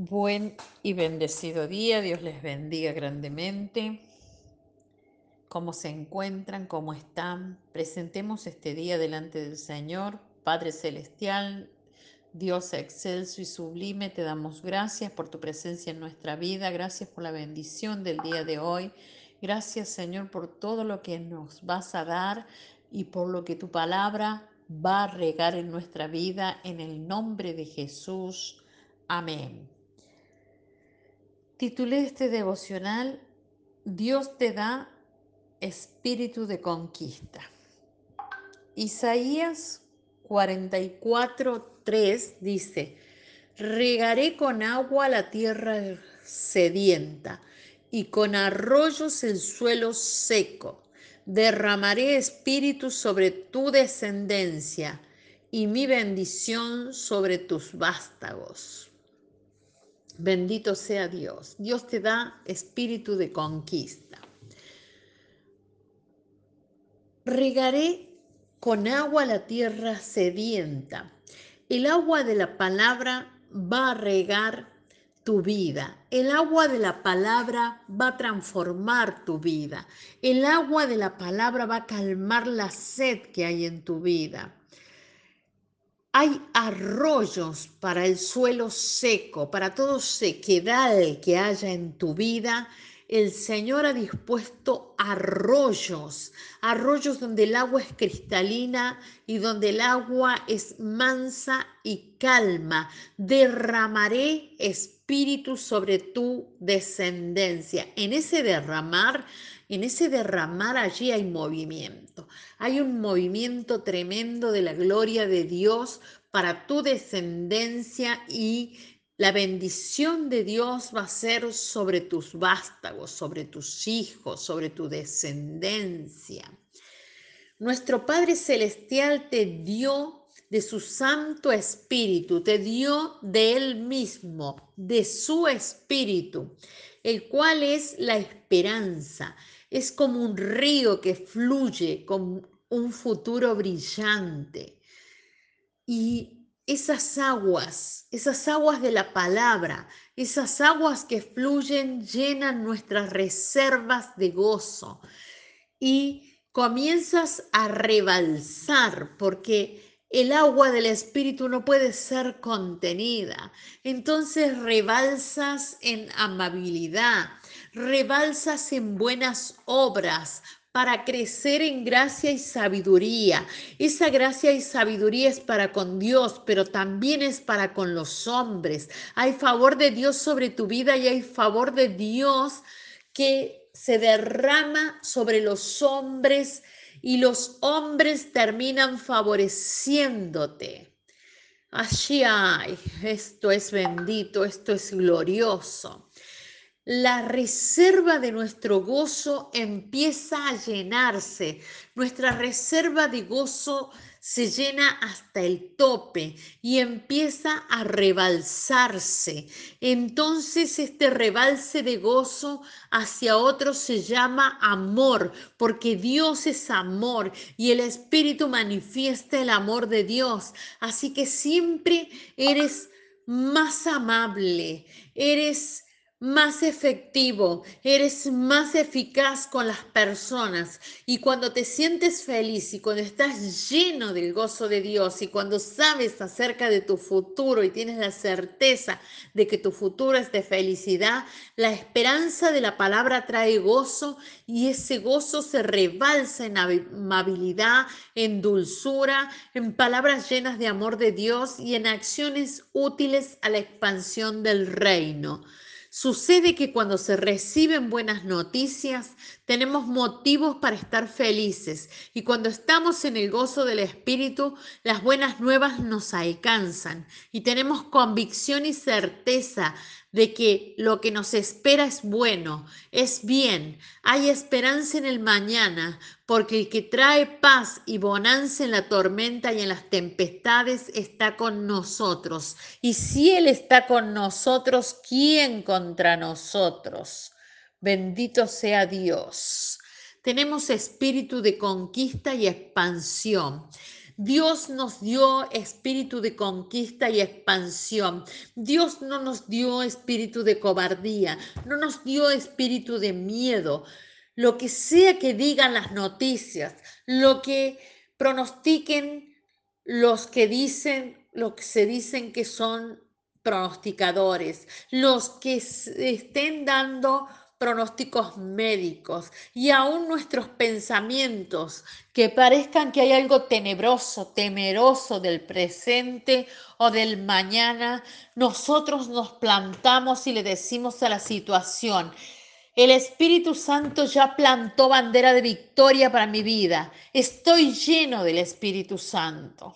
Buen y bendecido día, Dios les bendiga grandemente. ¿Cómo se encuentran? ¿Cómo están? Presentemos este día delante del Señor, Padre Celestial, Dios excelso y sublime, te damos gracias por tu presencia en nuestra vida, gracias por la bendición del día de hoy, gracias Señor por todo lo que nos vas a dar y por lo que tu palabra va a regar en nuestra vida, en el nombre de Jesús. Amén. Titulé este devocional Dios te da espíritu de conquista. Isaías 44, 3 dice, regaré con agua la tierra sedienta y con arroyos el suelo seco. Derramaré espíritu sobre tu descendencia y mi bendición sobre tus vástagos. Bendito sea Dios. Dios te da espíritu de conquista. Regaré con agua la tierra sedienta. El agua de la palabra va a regar tu vida. El agua de la palabra va a transformar tu vida. El agua de la palabra va a calmar la sed que hay en tu vida. Hay arroyos para el suelo seco, para todo sequedal que haya en tu vida. El Señor ha dispuesto arroyos, arroyos donde el agua es cristalina y donde el agua es mansa y calma. Derramaré espíritu sobre tu descendencia. En ese derramar en ese derramar allí hay movimiento. Hay un movimiento tremendo de la gloria de Dios para tu descendencia y la bendición de Dios va a ser sobre tus vástagos, sobre tus hijos, sobre tu descendencia. Nuestro Padre Celestial te dio de su Santo Espíritu, te dio de Él mismo, de su Espíritu, el cual es la esperanza es como un río que fluye con un futuro brillante. Y esas aguas, esas aguas de la palabra, esas aguas que fluyen llenan nuestras reservas de gozo. Y comienzas a rebalsar porque el agua del Espíritu no puede ser contenida. Entonces rebalsas en amabilidad, rebalsas en buenas obras para crecer en gracia y sabiduría. Esa gracia y sabiduría es para con Dios, pero también es para con los hombres. Hay favor de Dios sobre tu vida y hay favor de Dios que se derrama sobre los hombres y los hombres terminan favoreciéndote. Allí hay, esto es bendito, esto es glorioso. La reserva de nuestro gozo empieza a llenarse. Nuestra reserva de gozo se llena hasta el tope y empieza a rebalsarse. Entonces este rebalse de gozo hacia otro se llama amor, porque Dios es amor y el Espíritu manifiesta el amor de Dios. Así que siempre eres más amable, eres más efectivo, eres más eficaz con las personas. Y cuando te sientes feliz y cuando estás lleno del gozo de Dios y cuando sabes acerca de tu futuro y tienes la certeza de que tu futuro es de felicidad, la esperanza de la palabra trae gozo y ese gozo se rebalsa en amabilidad, en dulzura, en palabras llenas de amor de Dios y en acciones útiles a la expansión del reino. Sucede que cuando se reciben buenas noticias, tenemos motivos para estar felices. Y cuando estamos en el gozo del Espíritu, las buenas nuevas nos alcanzan. Y tenemos convicción y certeza de que lo que nos espera es bueno, es bien, hay esperanza en el mañana, porque el que trae paz y bonanza en la tormenta y en las tempestades está con nosotros. Y si Él está con nosotros, ¿quién contra nosotros? Bendito sea Dios. Tenemos espíritu de conquista y expansión. Dios nos dio espíritu de conquista y expansión. Dios no nos dio espíritu de cobardía, no nos dio espíritu de miedo. Lo que sea que digan las noticias, lo que pronostiquen los que dicen, lo que se dicen que son pronosticadores, los que estén dando pronósticos médicos y aún nuestros pensamientos que parezcan que hay algo tenebroso, temeroso del presente o del mañana, nosotros nos plantamos y le decimos a la situación, el Espíritu Santo ya plantó bandera de victoria para mi vida, estoy lleno del Espíritu Santo.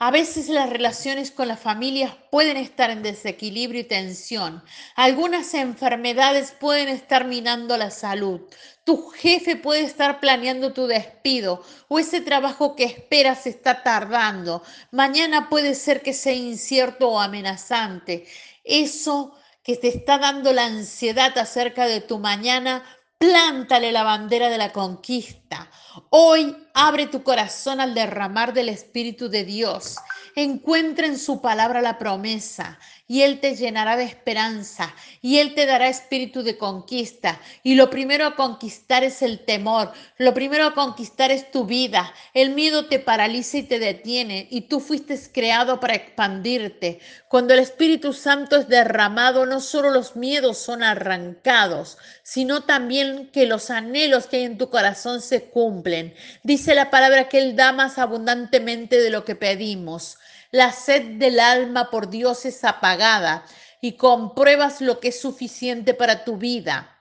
A veces las relaciones con las familias pueden estar en desequilibrio y tensión. Algunas enfermedades pueden estar minando la salud. Tu jefe puede estar planeando tu despido o ese trabajo que esperas está tardando. Mañana puede ser que sea incierto o amenazante. Eso que te está dando la ansiedad acerca de tu mañana Plántale la bandera de la conquista. Hoy abre tu corazón al derramar del Espíritu de Dios. Encuentra en su palabra la promesa y Él te llenará de esperanza y Él te dará espíritu de conquista. Y lo primero a conquistar es el temor, lo primero a conquistar es tu vida. El miedo te paraliza y te detiene y tú fuiste creado para expandirte. Cuando el Espíritu Santo es derramado, no solo los miedos son arrancados, sino también que los anhelos que hay en tu corazón se cumplen. Dice la palabra que Él da más abundantemente de lo que pedimos. La sed del alma por Dios es apagada y compruebas lo que es suficiente para tu vida.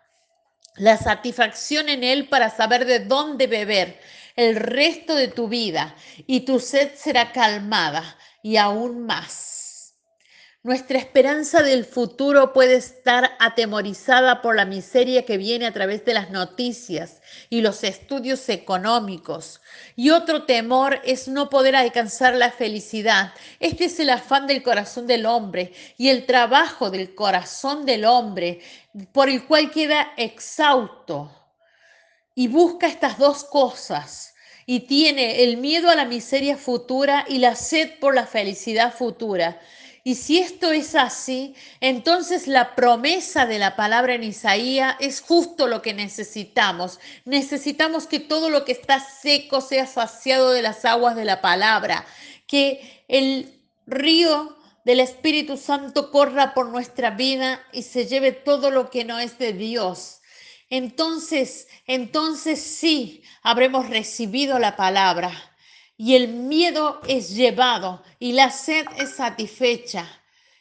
La satisfacción en Él para saber de dónde beber el resto de tu vida y tu sed será calmada y aún más. Nuestra esperanza del futuro puede estar atemorizada por la miseria que viene a través de las noticias y los estudios económicos. Y otro temor es no poder alcanzar la felicidad. Este es el afán del corazón del hombre y el trabajo del corazón del hombre por el cual queda exhausto y busca estas dos cosas y tiene el miedo a la miseria futura y la sed por la felicidad futura. Y si esto es así, entonces la promesa de la palabra en Isaías es justo lo que necesitamos. Necesitamos que todo lo que está seco sea saciado de las aguas de la palabra, que el río del Espíritu Santo corra por nuestra vida y se lleve todo lo que no es de Dios. Entonces, entonces sí, habremos recibido la palabra y el miedo es llevado y la sed es satisfecha.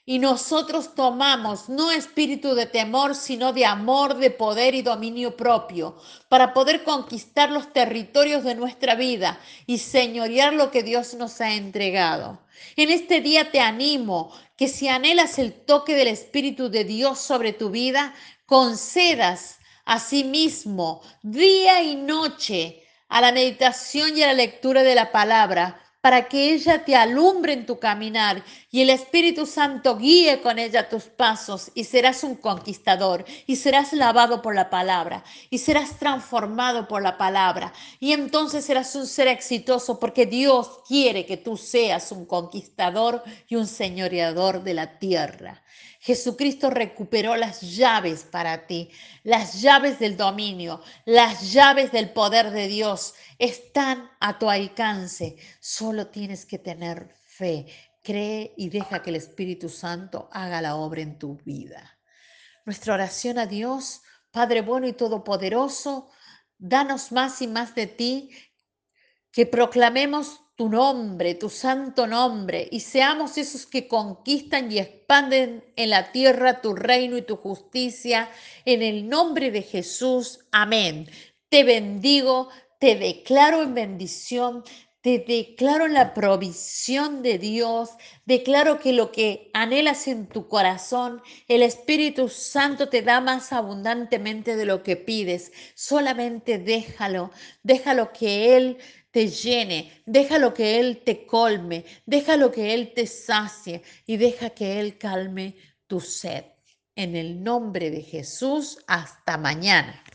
Y nosotros tomamos no espíritu de temor, sino de amor, de poder y dominio propio, para poder conquistar los territorios de nuestra vida y señorear lo que Dios nos ha entregado. En este día te animo que si anhelas el toque del Espíritu de Dios sobre tu vida, concedas a sí mismo día y noche a la meditación y a la lectura de la palabra, para que ella te alumbre en tu caminar y el Espíritu Santo guíe con ella tus pasos y serás un conquistador y serás lavado por la palabra y serás transformado por la palabra y entonces serás un ser exitoso porque Dios quiere que tú seas un conquistador y un señoreador de la tierra. Jesucristo recuperó las llaves para ti, las llaves del dominio, las llaves del poder de Dios están a tu alcance. Solo tienes que tener fe. Cree y deja que el Espíritu Santo haga la obra en tu vida. Nuestra oración a Dios, Padre bueno y todopoderoso, danos más y más de ti, que proclamemos tu nombre, tu santo nombre, y seamos esos que conquistan y expanden en la tierra tu reino y tu justicia, en el nombre de Jesús. Amén. Te bendigo, te declaro en bendición, te declaro en la provisión de Dios, declaro que lo que anhelas en tu corazón, el Espíritu Santo te da más abundantemente de lo que pides. Solamente déjalo, déjalo que Él te llene, déjalo que Él te colme, déjalo que Él te sacie y deja que Él calme tu sed. En el nombre de Jesús, hasta mañana.